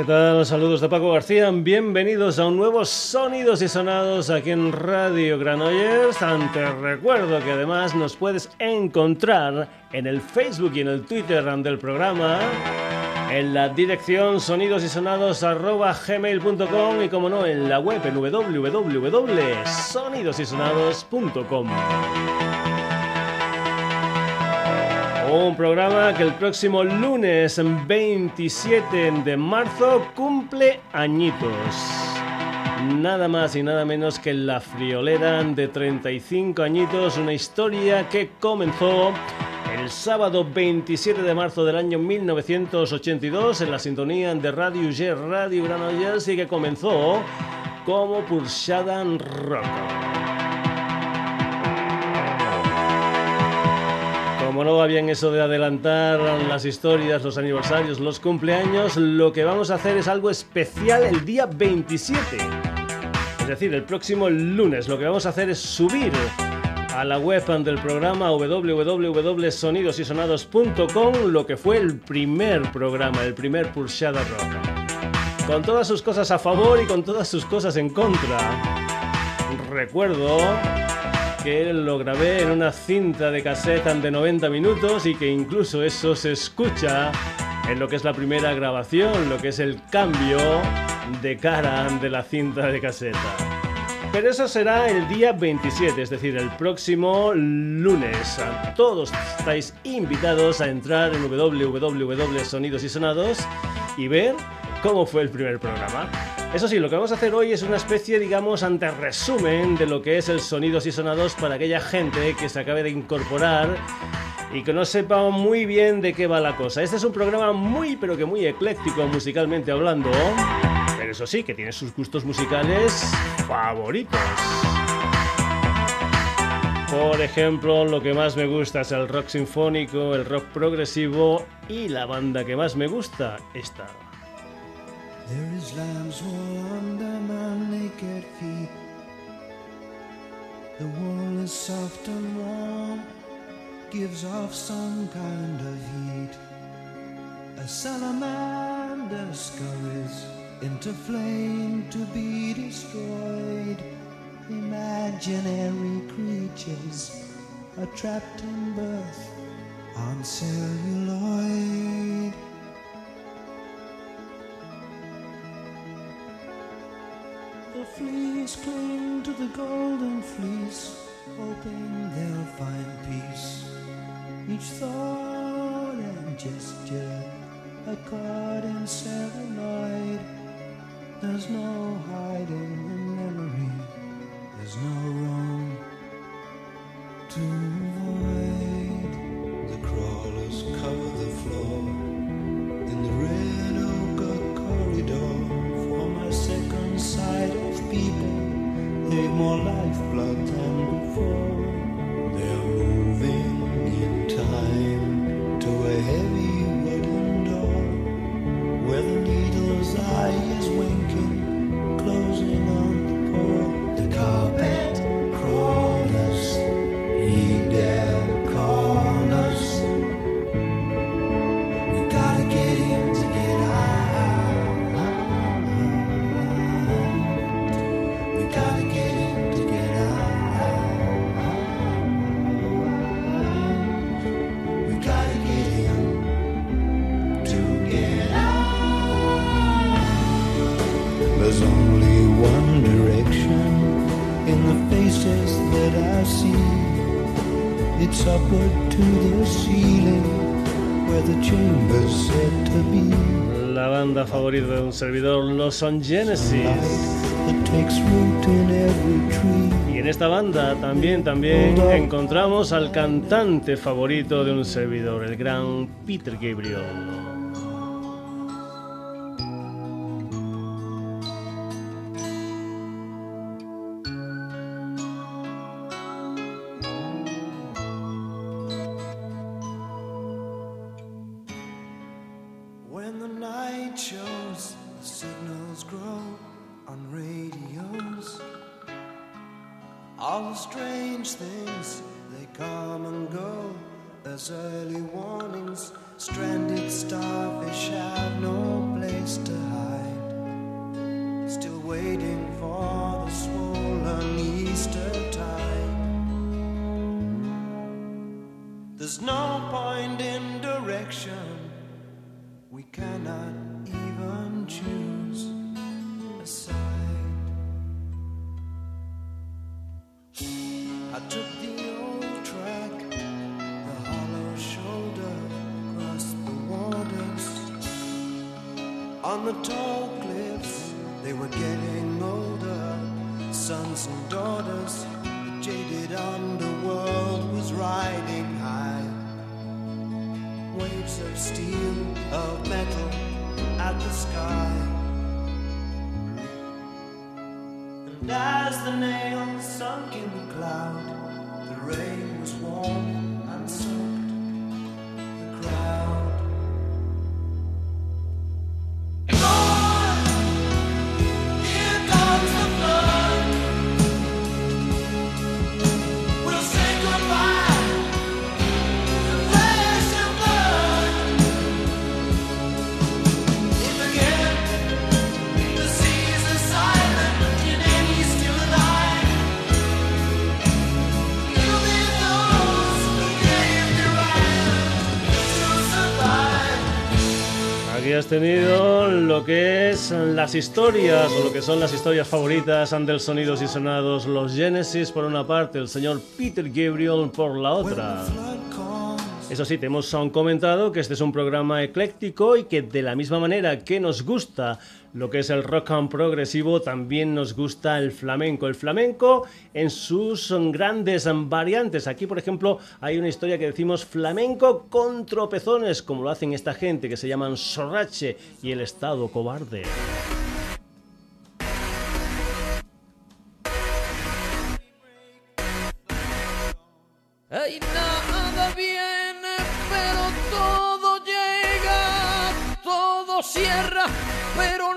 ¿Qué tal? Saludos de Paco García. Bienvenidos a un nuevo Sonidos y Sonados aquí en Radio Granollers. Te recuerdo que además nos puedes encontrar en el Facebook y en el Twitter del programa en la dirección sonidosysonados.gmail.com y como no en la web en www.sonidosysonados.com. Un programa que el próximo lunes 27 de marzo cumple añitos. Nada más y nada menos que la friolera de 35 añitos, una historia que comenzó el sábado 27 de marzo del año 1982 en la sintonía de Radio G Radio Granollers y que comenzó como Pulsada Rock. Como no va bien eso de adelantar las historias, los aniversarios, los cumpleaños, lo que vamos a hacer es algo especial el día 27. Es decir, el próximo lunes. Lo que vamos a hacer es subir a la web del programa www.sonidosysonados.com lo que fue el primer programa, el primer Pulsada Rock. Con todas sus cosas a favor y con todas sus cosas en contra. Recuerdo que lo grabé en una cinta de cassette de 90 minutos y que incluso eso se escucha en lo que es la primera grabación, lo que es el cambio de cara de la cinta de caseta. Pero eso será el día 27, es decir, el próximo lunes. Todos estáis invitados a entrar en www.sonidos y sonados y ver cómo fue el primer programa. Eso sí, lo que vamos a hacer hoy es una especie, digamos, ante resumen de lo que es el Sonidos y Sonados para aquella gente que se acabe de incorporar y que no sepa muy bien de qué va la cosa. Este es un programa muy, pero que muy ecléctico musicalmente hablando, pero eso sí, que tiene sus gustos musicales favoritos. Por ejemplo, lo que más me gusta es el rock sinfónico, el rock progresivo y la banda que más me gusta, esta. There is lamb's wool under my naked feet. The wool is soft and warm, gives off some kind of heat. A salamander scurries into flame to be destroyed. Imaginary creatures are trapped in birth on celluloid. The fleas cling to the golden fleece, hoping they'll find peace. Each thought and gesture a card in celluloid. There's no hiding in memory. There's no room to more lifeblood than before. Servidor, los son Genesis. Y en esta banda también, también encontramos al cantante favorito de un servidor, el gran Peter Gabriel. And as the nails sunk in the cloud, the rain was warm tenido lo que es las historias, o lo que son las historias favoritas del Sonidos y Sonados, los Genesis por una parte, el señor Peter Gabriel por la otra. Eso sí, te hemos comentado que este es un programa ecléctico y que de la misma manera que nos gusta lo que es el rock and progresivo, también nos gusta el flamenco. El flamenco en sus grandes variantes. Aquí, por ejemplo, hay una historia que decimos flamenco con tropezones, como lo hacen esta gente que se llaman Sorrache y el Estado Cobarde. Viene, pero todo llega, todo cierra, pero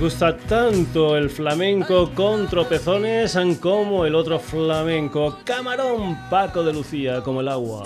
gusta tanto el flamenco con tropezones como el otro flamenco, camarón Paco de Lucía, como el agua.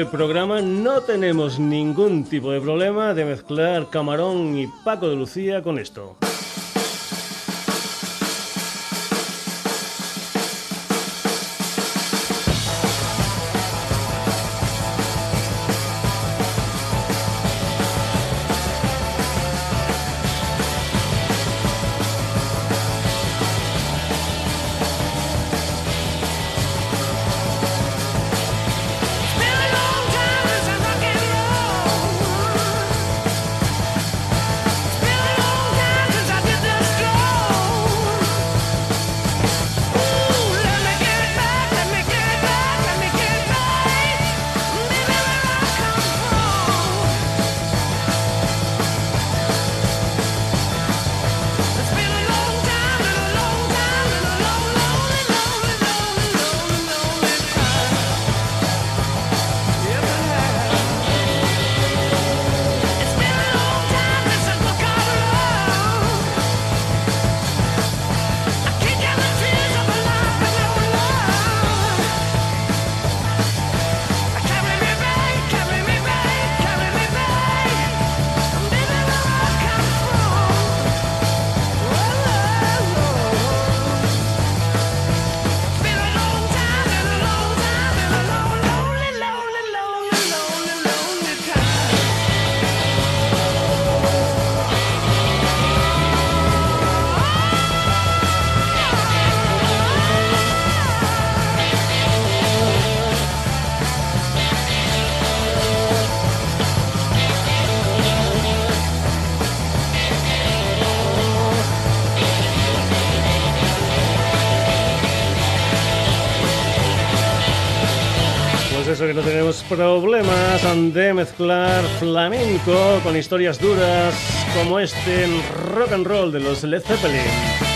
este programa no tenemos ningún tipo de problema de mezclar Camarón y Paco de Lucía con esto. pero tenemos problemas de mezclar flamenco con historias duras como este rock and roll de los Led Zeppelin.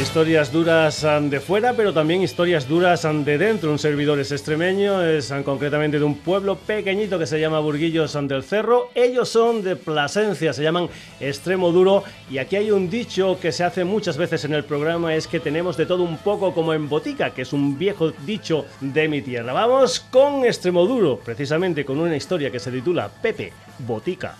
Historias duras eh, de fuera, pero también historias duras eh, de dentro. Un servidor es extremeño, es eh, concretamente de un pueblo pequeñito que se llama Burguillos del Cerro. Ellos son de Plasencia, se llaman Extremo Duro. Y aquí hay un dicho que se hace muchas veces en el programa, es que tenemos de todo un poco como en botica, que es un viejo dicho de mi tierra. Vamos con Extremo Duro, precisamente con una historia que se titula Pepe Botica.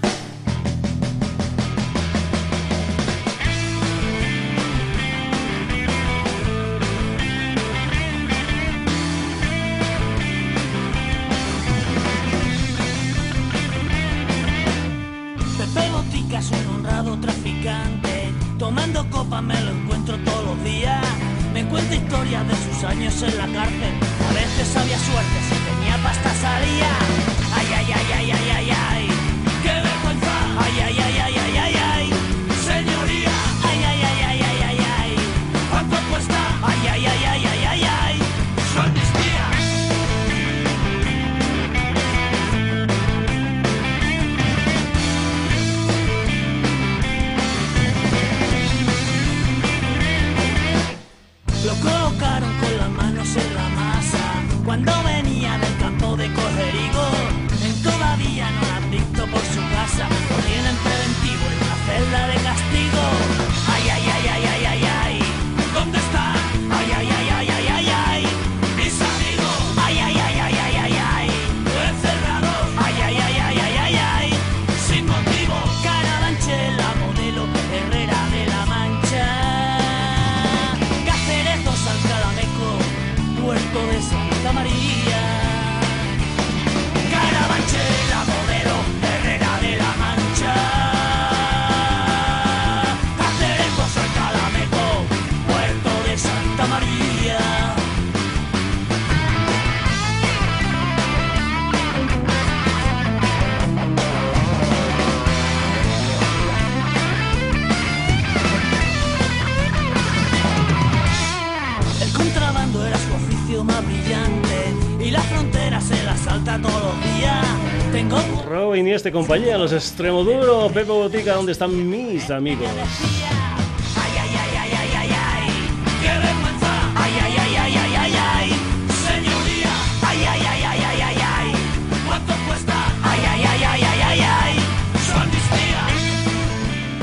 Santiago Inieste compañía, los Extremoduro, Pepe Botica, ¿dónde están mis amigos?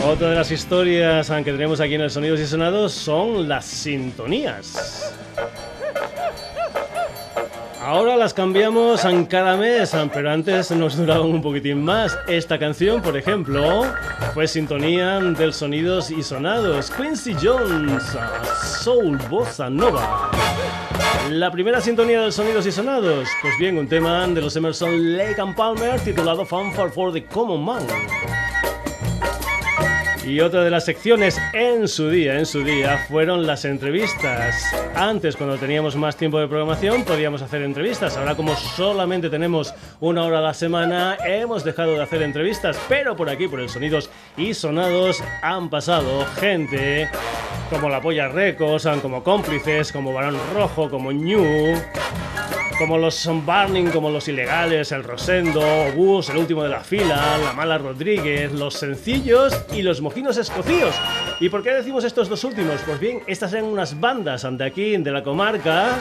Otra de las historias que tenemos aquí en el Sonidos y Sonados son las sintonías. Ahora las cambiamos en cada mes, pero antes nos duraban un poquitín más. Esta canción, por ejemplo, fue sintonía del Sonidos y Sonados. Quincy Jones, Soul Bossa Nova. La primera sintonía del Sonidos y Sonados, pues bien, un tema de los Emerson Lake and Palmer titulado Fanfare for the Common Man. Y otra de las secciones en su día, en su día, fueron las entrevistas. Antes, cuando teníamos más tiempo de programación, podíamos hacer entrevistas. Ahora, como solamente tenemos una hora a la semana, hemos dejado de hacer entrevistas. Pero por aquí, por el Sonidos y Sonados, han pasado gente como La Polla Records, como Cómplices, como Barón Rojo, como New como los Son Barning, como los Ilegales, el Rosendo, Bus, el último de la fila, la Mala Rodríguez, los Sencillos y los Mojinos Escocíos. ¿Y por qué decimos estos dos últimos? Pues bien, estas eran unas bandas de aquí, de la comarca,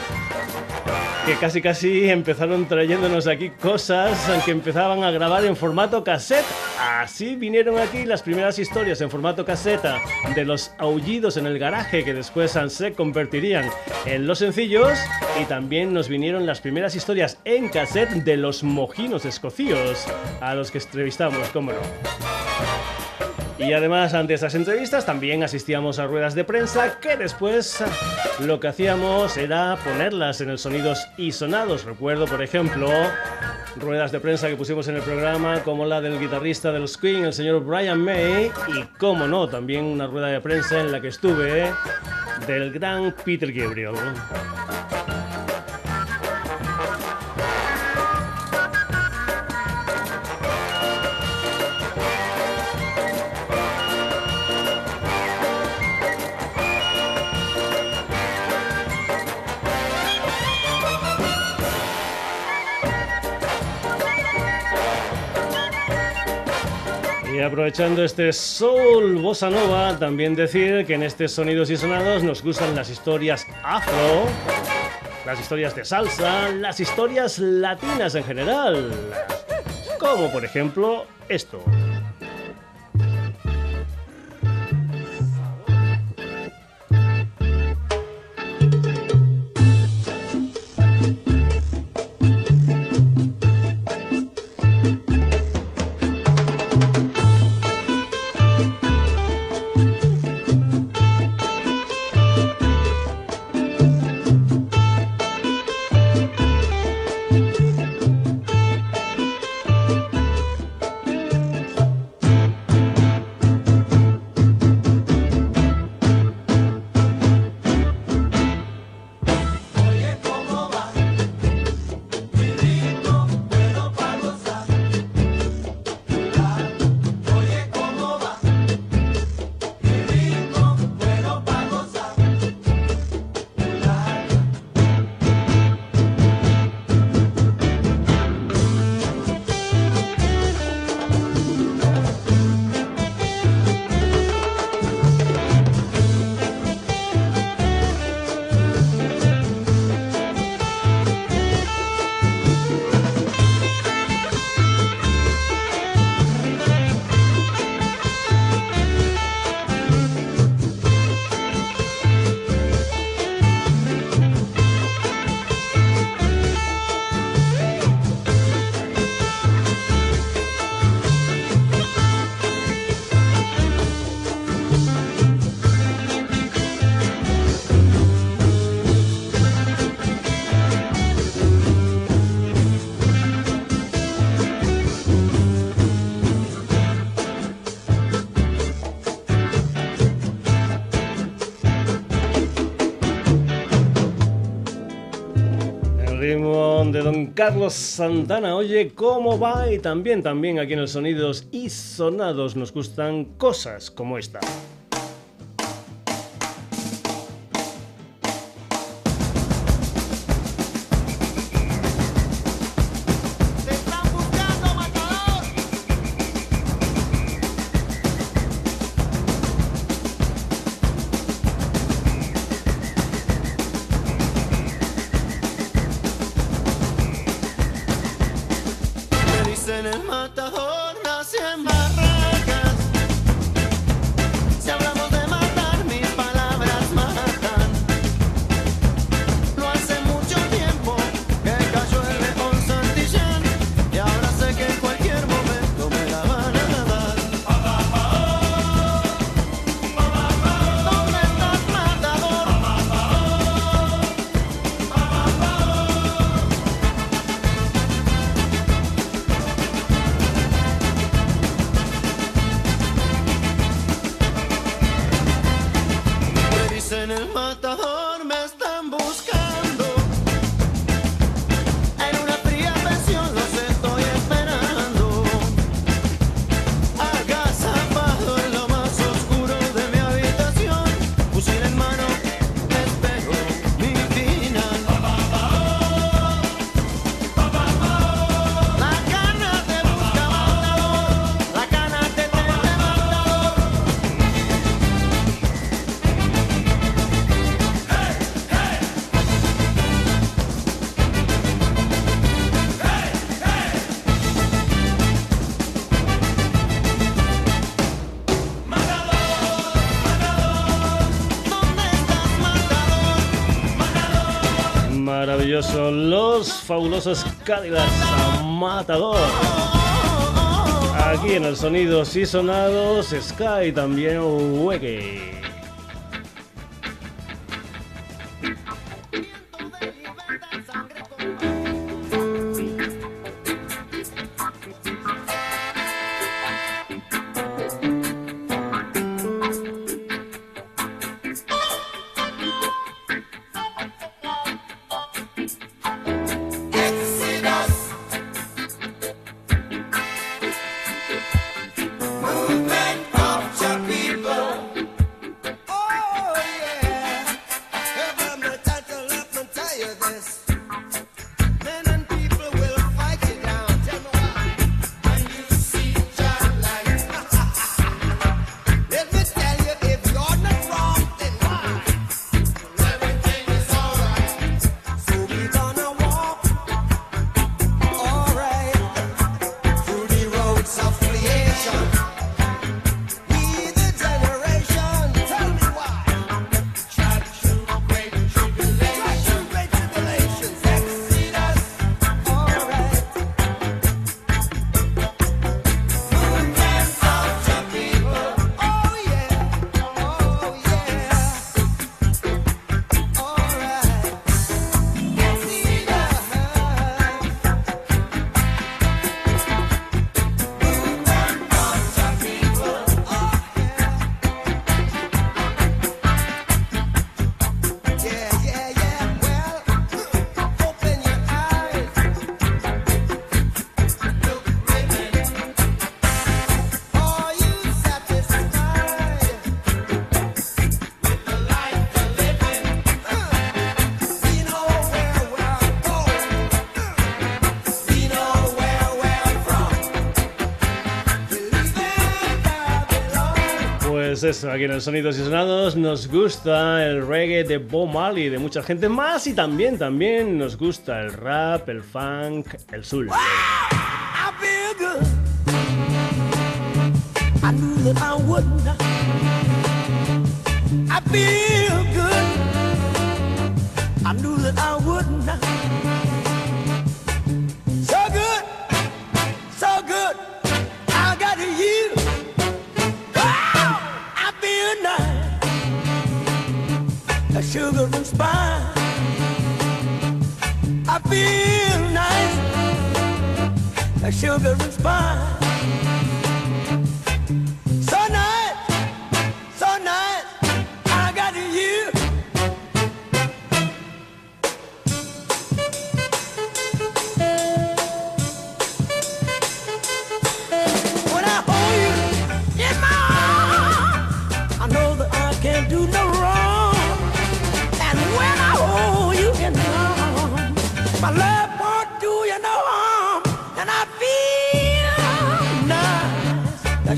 que casi casi empezaron trayéndonos aquí cosas que empezaban a grabar en formato cassette. Así vinieron aquí las primeras historias en formato caseta de los aullidos en el garaje que después se convertirían en los sencillos y también nos vinieron las primeras historias en cassette de los mojinos escocíos a los que entrevistamos, cómo no. Y además, ante estas entrevistas, también asistíamos a ruedas de prensa que después lo que hacíamos era ponerlas en el sonidos y sonados. Recuerdo, por ejemplo, ruedas de prensa que pusimos en el programa, como la del guitarrista de los Queen, el señor Brian May, y como no, también una rueda de prensa en la que estuve del gran Peter Gabriel. Aprovechando este soul bossa nova, también decir que en este Sonidos y Sonados nos gustan las historias afro, las historias de salsa, las historias latinas en general. Como por ejemplo esto. Carlos Santana. Oye, ¿cómo va? Y también, también aquí en los sonidos y sonados nos gustan cosas como esta. Fabulosos Cadillacs Matador. Aquí en el Sonidos y Sonados, Sky también Wege. Eso, aquí en el Sonidos y Sonados nos gusta el reggae de Bob Marley, de mucha gente más y también, también nos gusta el rap, el funk, el soul. Sugar and spice.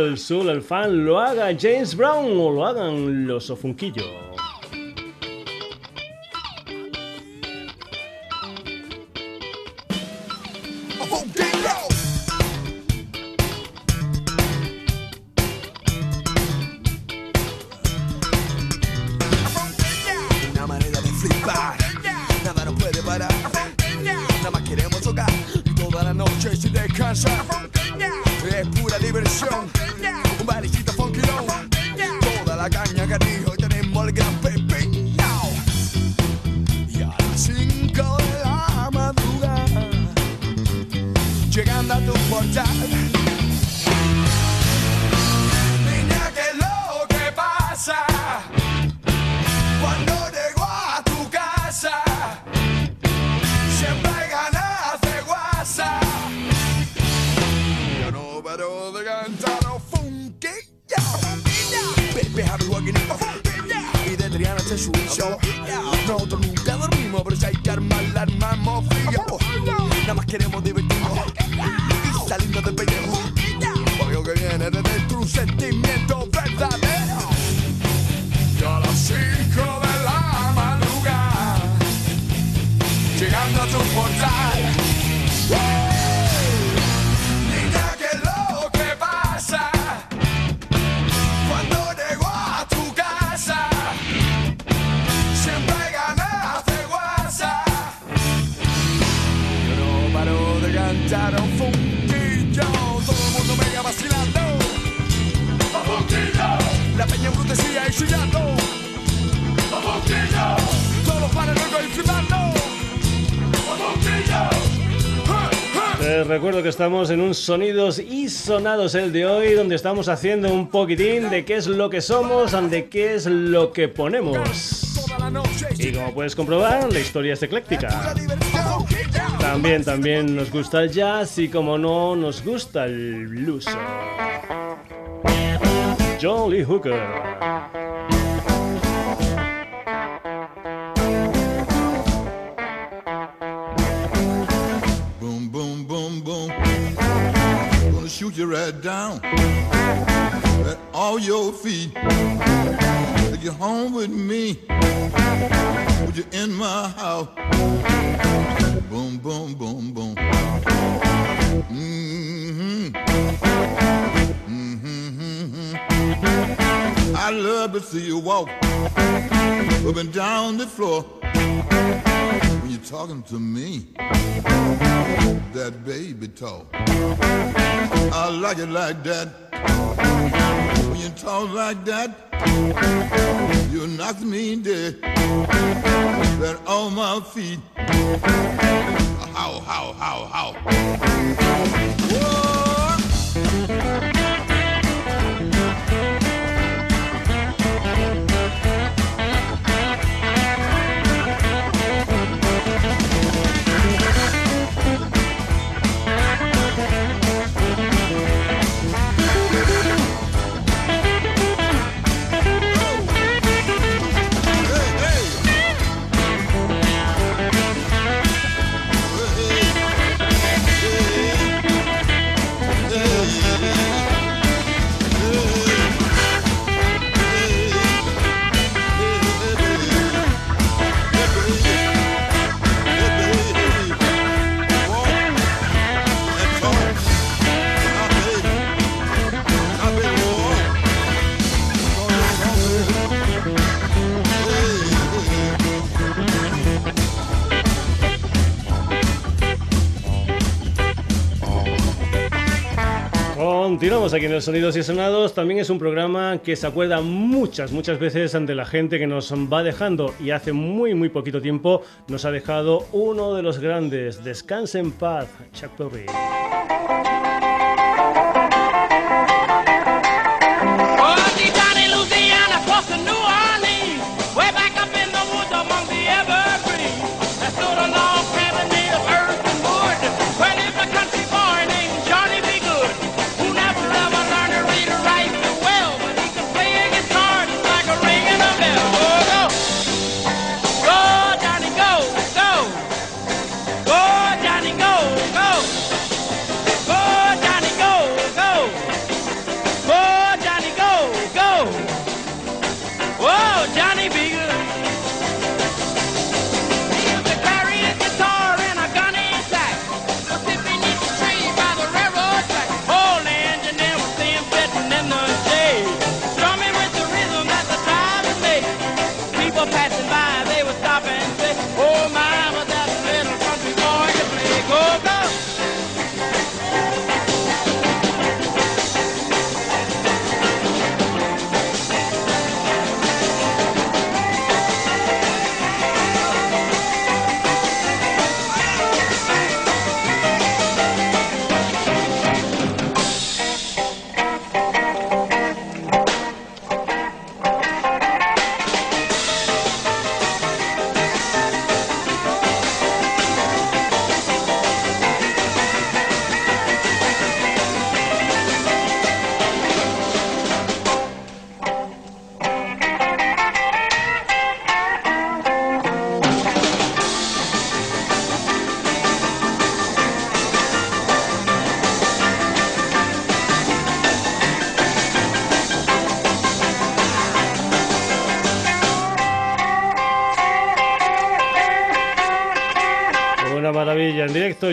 El soul, el fan, lo haga James Brown o lo hagan los Ofunquillo. Joaquín y de Triana se suizo. Nosotros nunca dormimos, pero si hay que armar la armamos frío. Nada más queremos divertirnos y salirnos del pellejo. Lo que viene desde tu sentimiento verdadero. Y a las 5 de la madrugada, llegando a tu portal. Recuerdo que estamos en un Sonidos y Sonados el de hoy, donde estamos haciendo un poquitín de qué es lo que somos, de qué es lo que ponemos. Y como puedes comprobar, la historia es ecléctica. También, también nos gusta el jazz y como no, nos gusta el blues. Lee Hooker. Boom, boom. Gonna shoot you right down at all your feet. Take you home with me. Put you in my house. Boom, boom, boom, boom. Mm-hmm. Mm-hmm. I love to see you walk up and down the floor talking to me that baby talk. I like it like that. When you talk like that, you knock me dead. That on my feet. How, how, how, how. Whoa. Continuamos aquí en el Sonidos y Sonados. También es un programa que se acuerda muchas, muchas veces de la gente que nos va dejando y hace muy, muy poquito tiempo nos ha dejado uno de los grandes. Descanse en paz, Chuck Berry.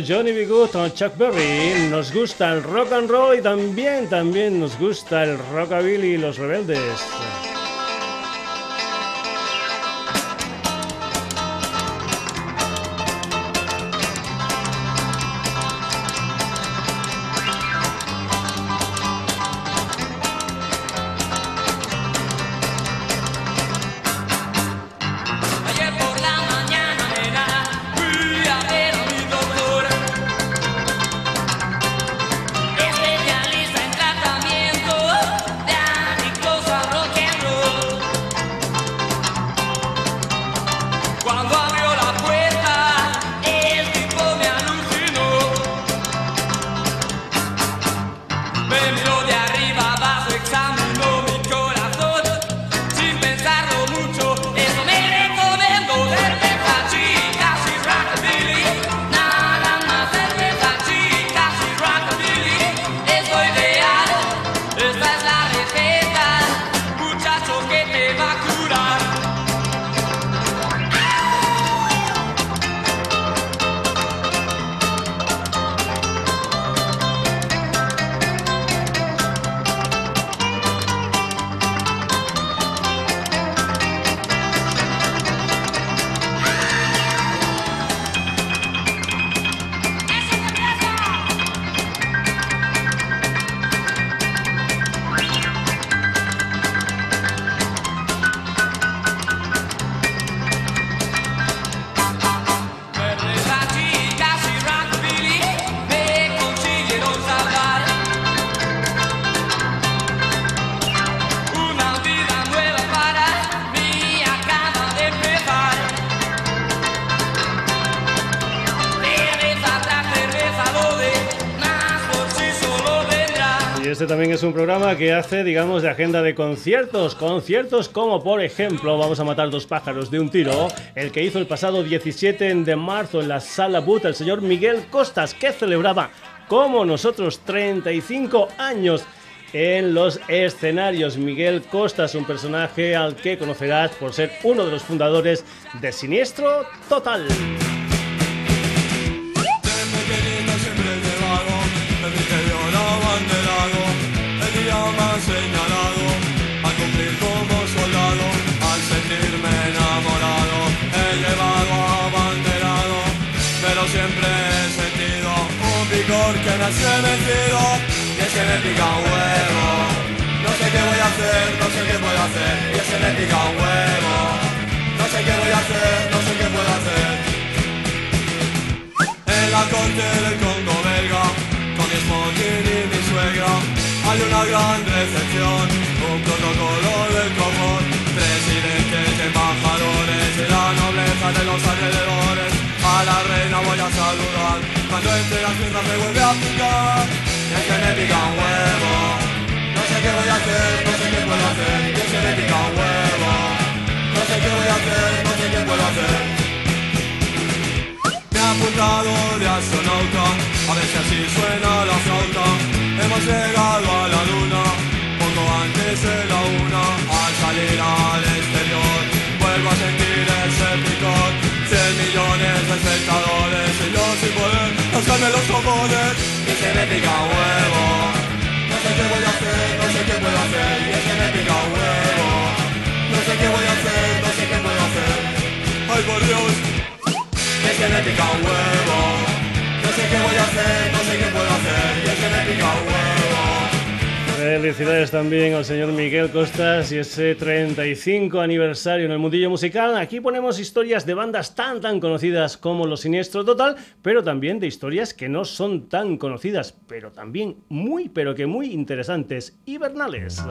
Johnny B. Good con Chuck Berry. Nos gusta el rock and roll y también, también nos gusta el rockabilly y los rebeldes. Que hace, digamos, de agenda de conciertos. Conciertos como, por ejemplo, vamos a matar dos pájaros de un tiro, el que hizo el pasado 17 de marzo en la Sala But el señor Miguel Costas, que celebraba, como nosotros, 35 años en los escenarios. Miguel Costas, un personaje al que conocerás por ser uno de los fundadores de Siniestro Total. Un picor que me hace metido y ese me pica huevo. No sé qué voy a hacer, no sé qué puedo hacer, y ese me pica huevo. No sé qué voy a hacer, no sé qué puedo hacer. En la corte del Congo belga, con mi smoking y mi suegra hay una gran recepción, un protocolo del común, presidentes, embajadores y la nobleza de los alrededores. A la reina voy a saludar, cuando entre las piernas me vuelve a picar, y es que me pica un huevo. No sé qué voy a hacer, no sé qué puedo hacer, y es que me pica un huevo. No sé qué voy a hacer, no sé qué puedo hacer. Me ha apuntado de astronauta, a ver si así suena la flauta. Hemos llegado a la luna, poco antes de la una, al salir al exterior, vuelvo a sentir ese picor. Cien millones de espectadores y yo sin poder rascarme los cojones y se me pica un huevo. No sé qué voy a hacer, no sé qué puedo hacer y se me pica un huevo. No sé qué voy a hacer, no sé qué puedo hacer. Ay por Dios, es que me pica un huevo. No sé qué voy a hacer, no sé qué puedo hacer, y que me pica huevo. Felicidades también al señor Miguel Costas y ese 35 aniversario en el mundillo musical. Aquí ponemos historias de bandas tan tan conocidas como Los Siniestros Total, pero también de historias que no son tan conocidas, pero también muy pero que muy interesantes, hibernales.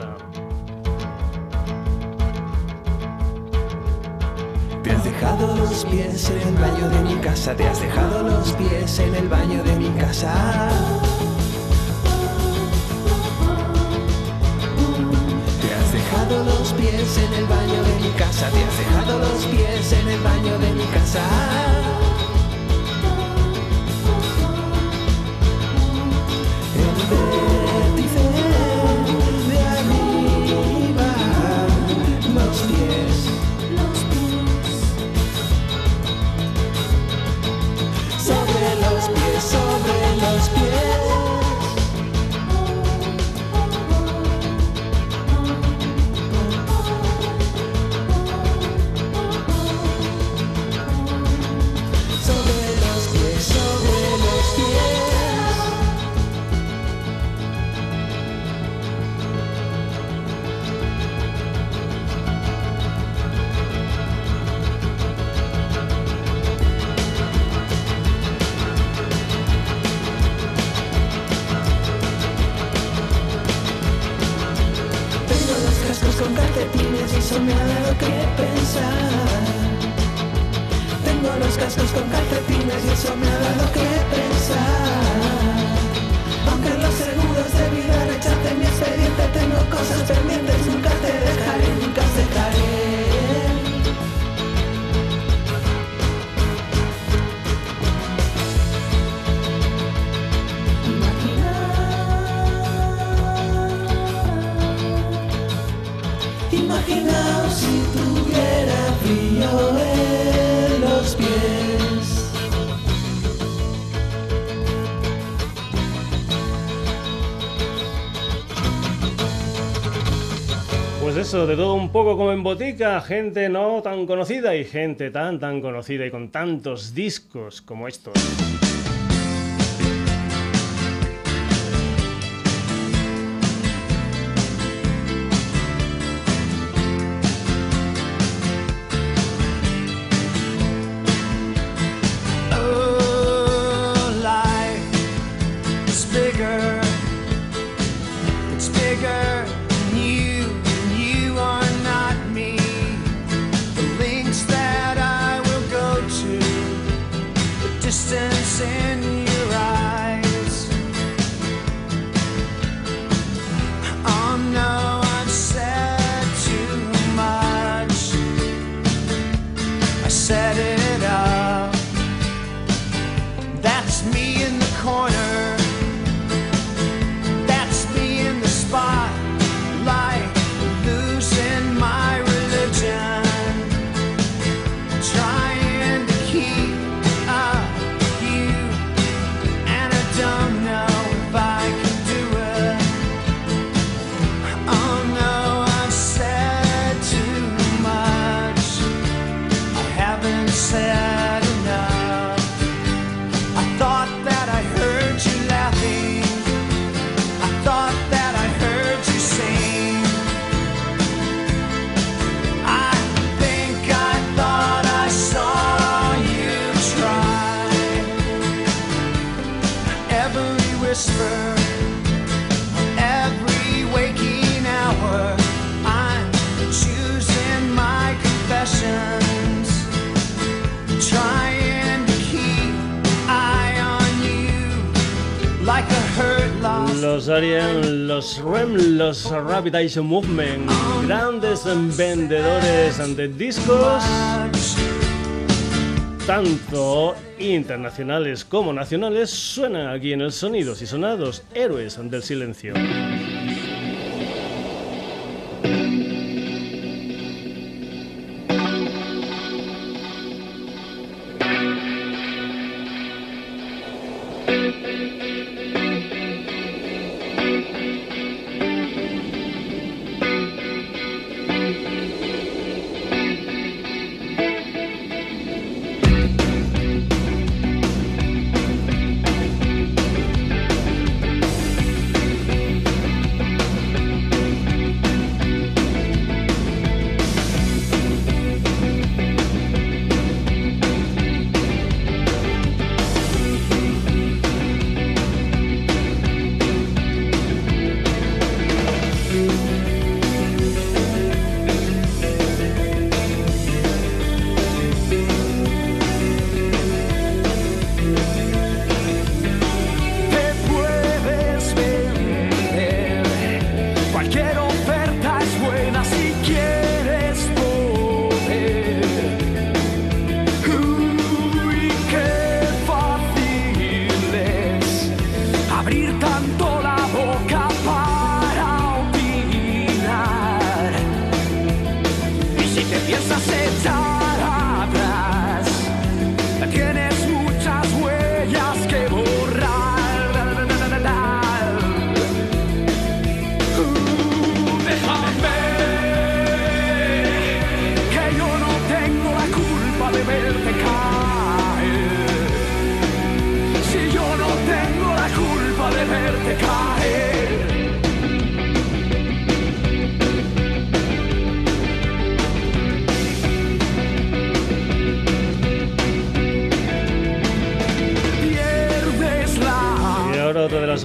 Te has dejado los pies en el baño de mi casa, te has dejado los pies en el baño de mi casa. Dejado los pies en el baño de mi casa, te has dejado los pies en el baño de mi casa. Calcetines y ha dado que pensar. Tengo los cascos con calcetines y eso me ha dado que pensar. Aunque los seguros de vida rechacen mi expediente, tengo cosas pendientes, nunca te dejaré, nunca eso, de todo un poco como en botica, gente no tan conocida y gente tan tan conocida y con tantos discos como estos. Arien, los REM, los Rapid Eye Movement, grandes vendedores de discos, tanto internacionales como nacionales, suenan aquí en el Sonidos y Sonados, héroes del silencio.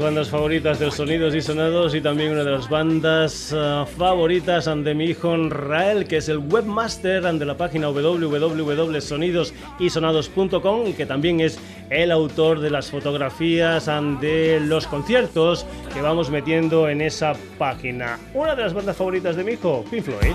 Bandas favoritas de Sonidos y Sonados y también una de las bandas uh, favoritas de mi hijo Rael, que es el webmaster de la página www.sonidosysonados.com y que también es el autor de las fotografías de los conciertos que vamos metiendo en esa página. Una de las bandas favoritas de mi hijo, Pink Floyd.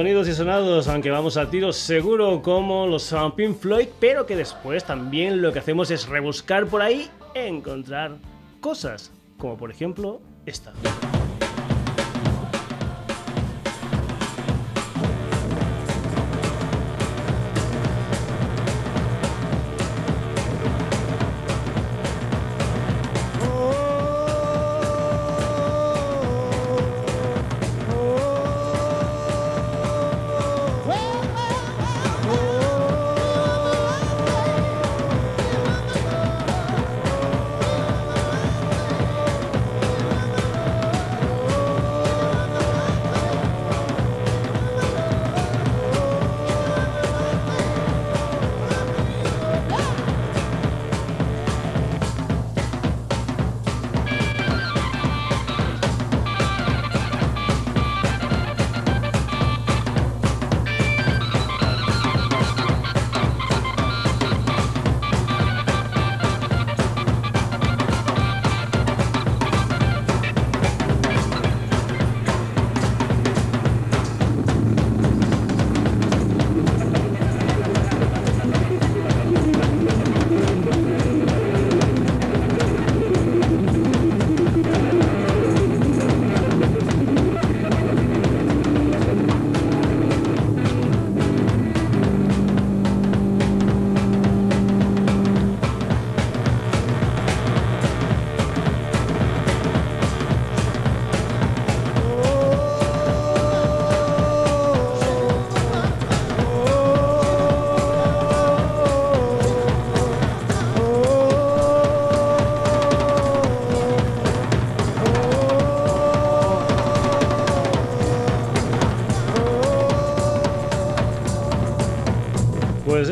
Sonidos y sonados, aunque vamos a tiros seguro como los Pink Floyd, pero que después también lo que hacemos es rebuscar por ahí e encontrar cosas, como por ejemplo esta.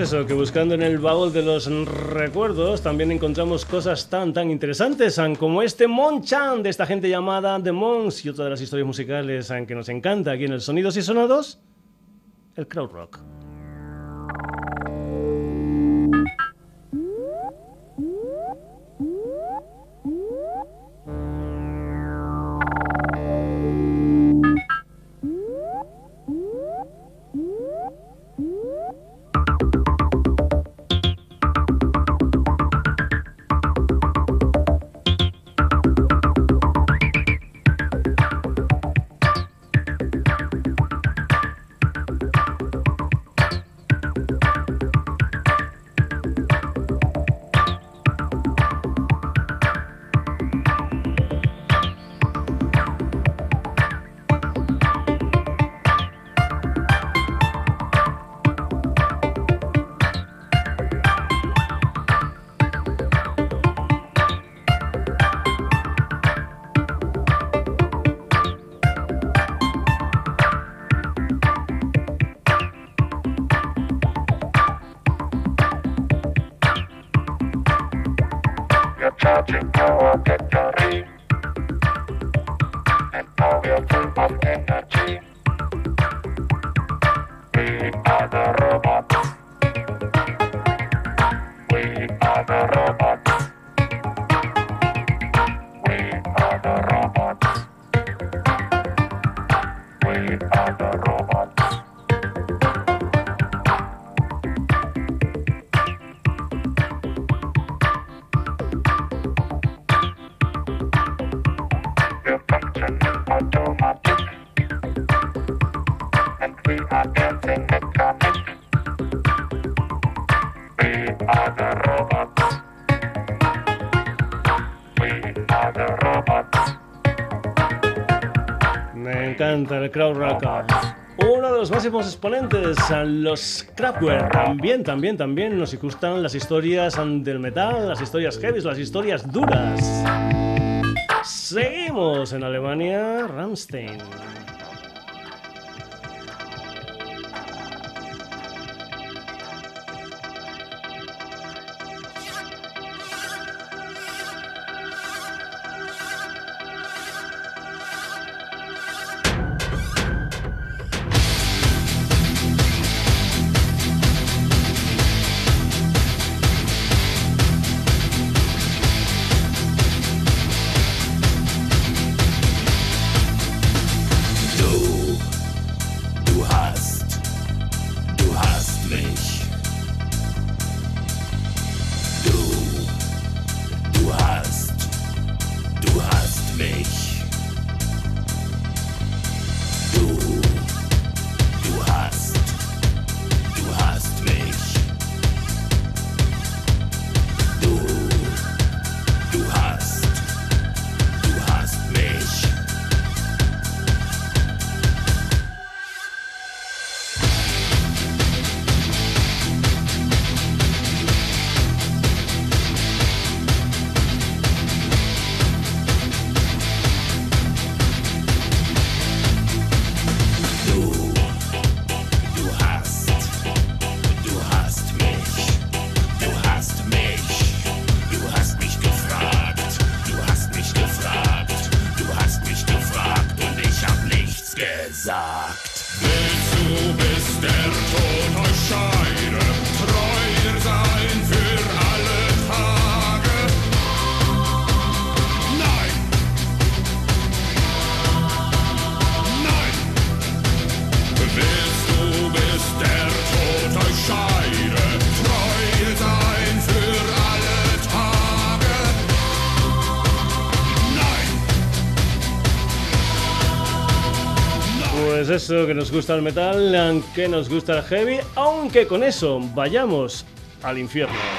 Que buscando en el baúl de los recuerdos también encontramos cosas tan tan interesantes como este Monchan de esta gente llamada The Mons y otra de las historias musicales que nos encanta aquí en el Sonidos y Sonados, el crowd rock. Encanta el crowd rock. Uno de los máximos exponentes, los Kraftwerk. También, también, también nos gustan las historias del metal, las historias heavy, las historias duras. Seguimos en Alemania, Rammstein. Que nos gusta el metal, que nos gusta el heavy, aunque con eso vayamos al infierno.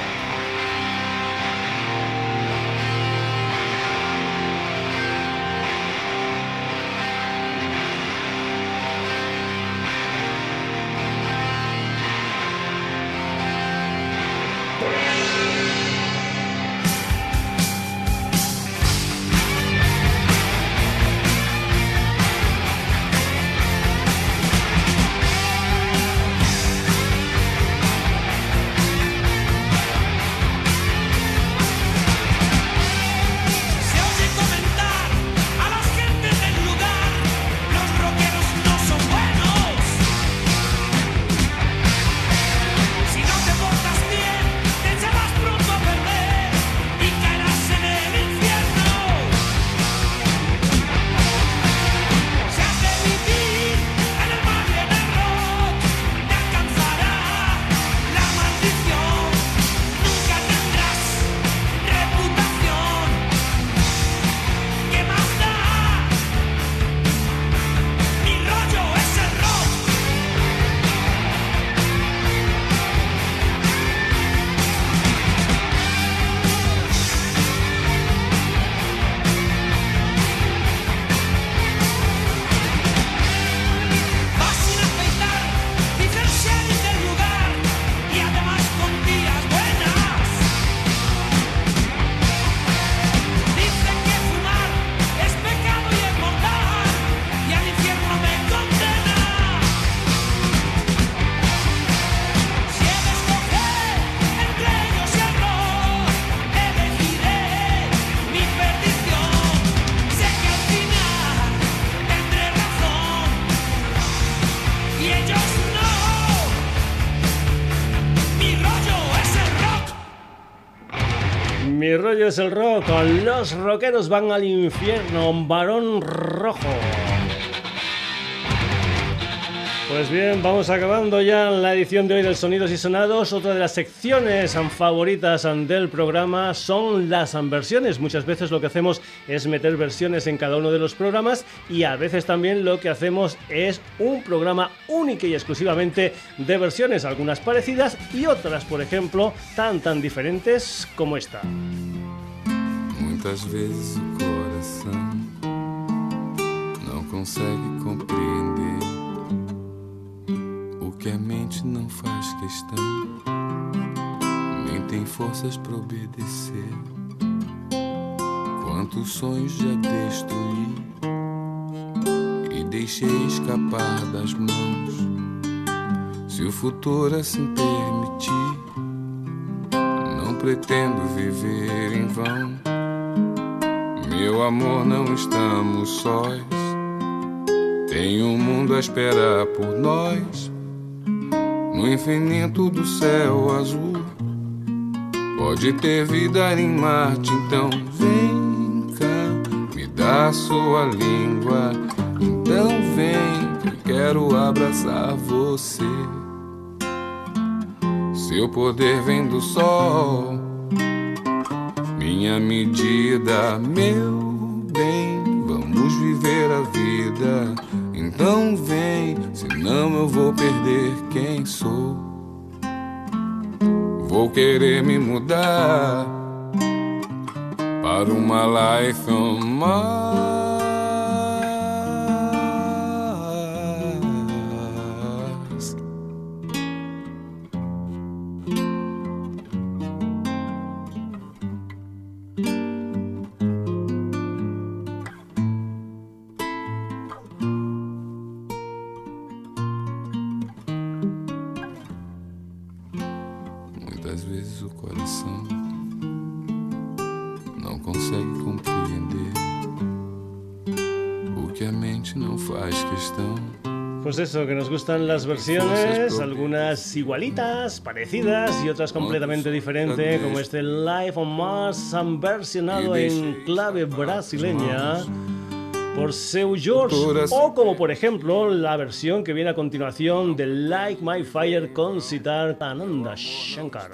Es el rock, los rockeros van al infierno, varón rojo. Pues bien, vamos acabando ya la edición de hoy del Sonidos y Sonados. Otra de las secciones favoritas del programa son las versiones. Muchas veces lo que hacemos es meter versiones en cada uno de los programas y a veces también lo que hacemos es un programa único y exclusivamente de versiones, algunas parecidas y otras, por ejemplo, tan tan diferentes como esta. Muitas vezes o coração não consegue compreender o que a mente não faz questão, nem tem forças para obedecer. Quantos sonhos já destruí e deixei escapar das mãos. Se o futuro assim permitir, não pretendo viver em vão. Meu amor, não estamos sós. Tem um mundo a esperar por nós. No infinito do céu azul. Pode ter vida em Marte, então vem cá, me dá sua língua. Então vem, que eu quero abraçar você. Seu poder vem do sol minha medida, meu bem. Vamos viver a vida. Então vem, senão eu vou perder quem sou. Vou querer me mudar para uma life on Mars. Eso, que nos gustan las versiones, algunas igualitas, parecidas y otras completamente diferentes, como este Live on Mars versionado en clave brasileña por Seu George, o como por ejemplo la versión que viene a continuación de Like My Fire con Sitar Ananda Shankar.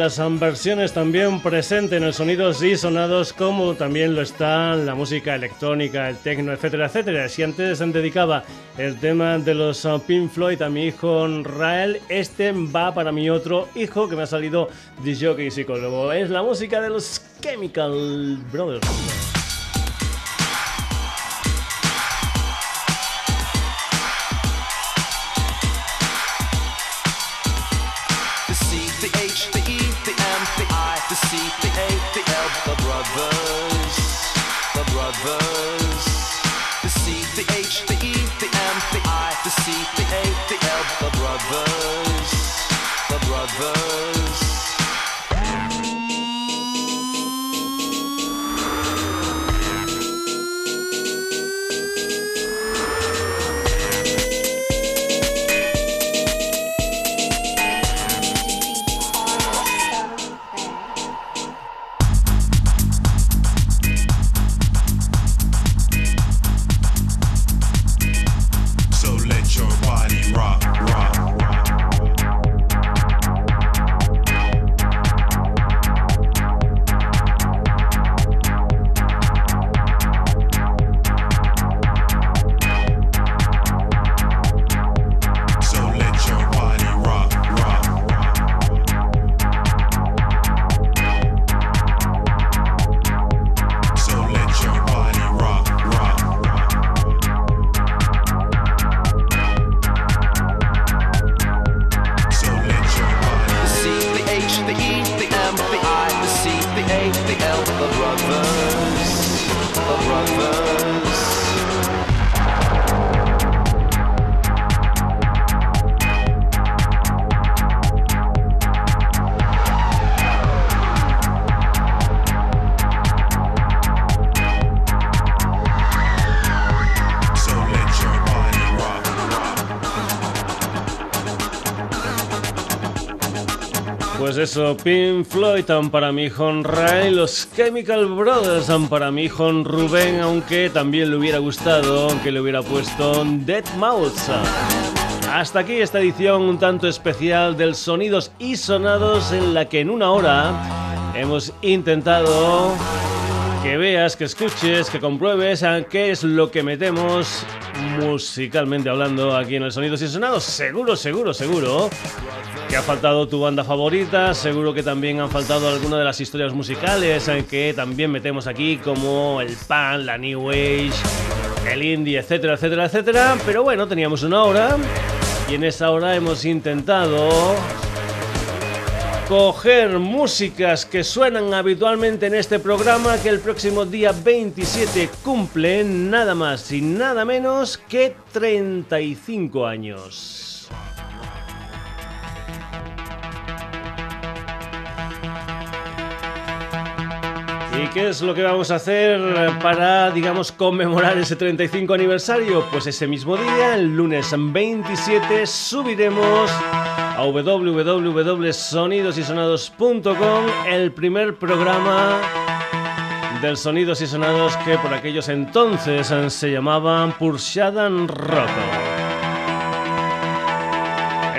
Las versiones también presente en el sonidos y sonados, como también lo está la música electrónica, el techno, etcétera, etcétera. Si antes dedicaba el tema de los uh, Pink Floyd a mi hijo Rael, este va para mi otro hijo que me ha salido disjockey y psicólogo. Es la música de los Chemical Brothers. Eso, Pink Floyd tan para mi hijo Ray, los Chemical Brothers tan para mi hijo Rubén, aunque también le hubiera gustado que le hubiera puesto Dead Mouths. Hasta aquí esta edición un tanto especial del Sonidos y Sonados en la que en una hora hemos intentado que veas, que escuches, que compruebes a qué es lo que metemos musicalmente hablando aquí en el Sonidos y Sonados. Seguro, seguro, seguro que ha faltado tu banda favorita, seguro que también han faltado algunas de las historias musicales eh, que también metemos aquí, como el pan, la New Age, el indie, etcétera, etcétera, etcétera. Pero bueno, teníamos una hora y en esa hora hemos intentado coger músicas que suenan habitualmente en este programa que el próximo día 27 cumple nada más y nada menos que 35 años. ¿Y qué es lo que vamos a hacer para, digamos, conmemorar ese 35 aniversario? Pues ese mismo día, el lunes 27, subiremos a www.sonidosysonados.com el primer programa del Sonidos y Sonados que por aquellos entonces se llamaban Purshadan Rock.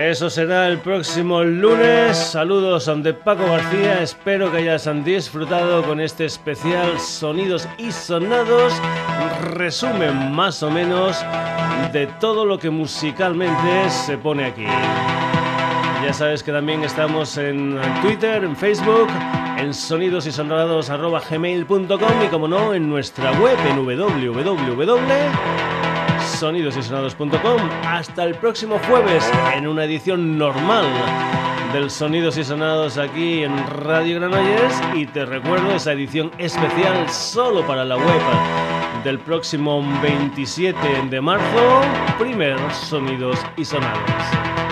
Eso será el próximo lunes. Saludos de Paco García. Espero que hayas disfrutado con este especial Sonidos y Sonados. Resumen más o menos de todo lo que musicalmente se pone aquí. Ya sabes que también estamos en Twitter, en Facebook, en sonidosysonados.gmail.com y como no, en nuestra web en www.sonidosysonados.com. Hasta el próximo jueves en una edición normal del Sonidos y Sonados aquí en Radio Granollers y te recuerdo esa edición especial solo para la web del próximo 27 de marzo, primer Sonidos y Sonados.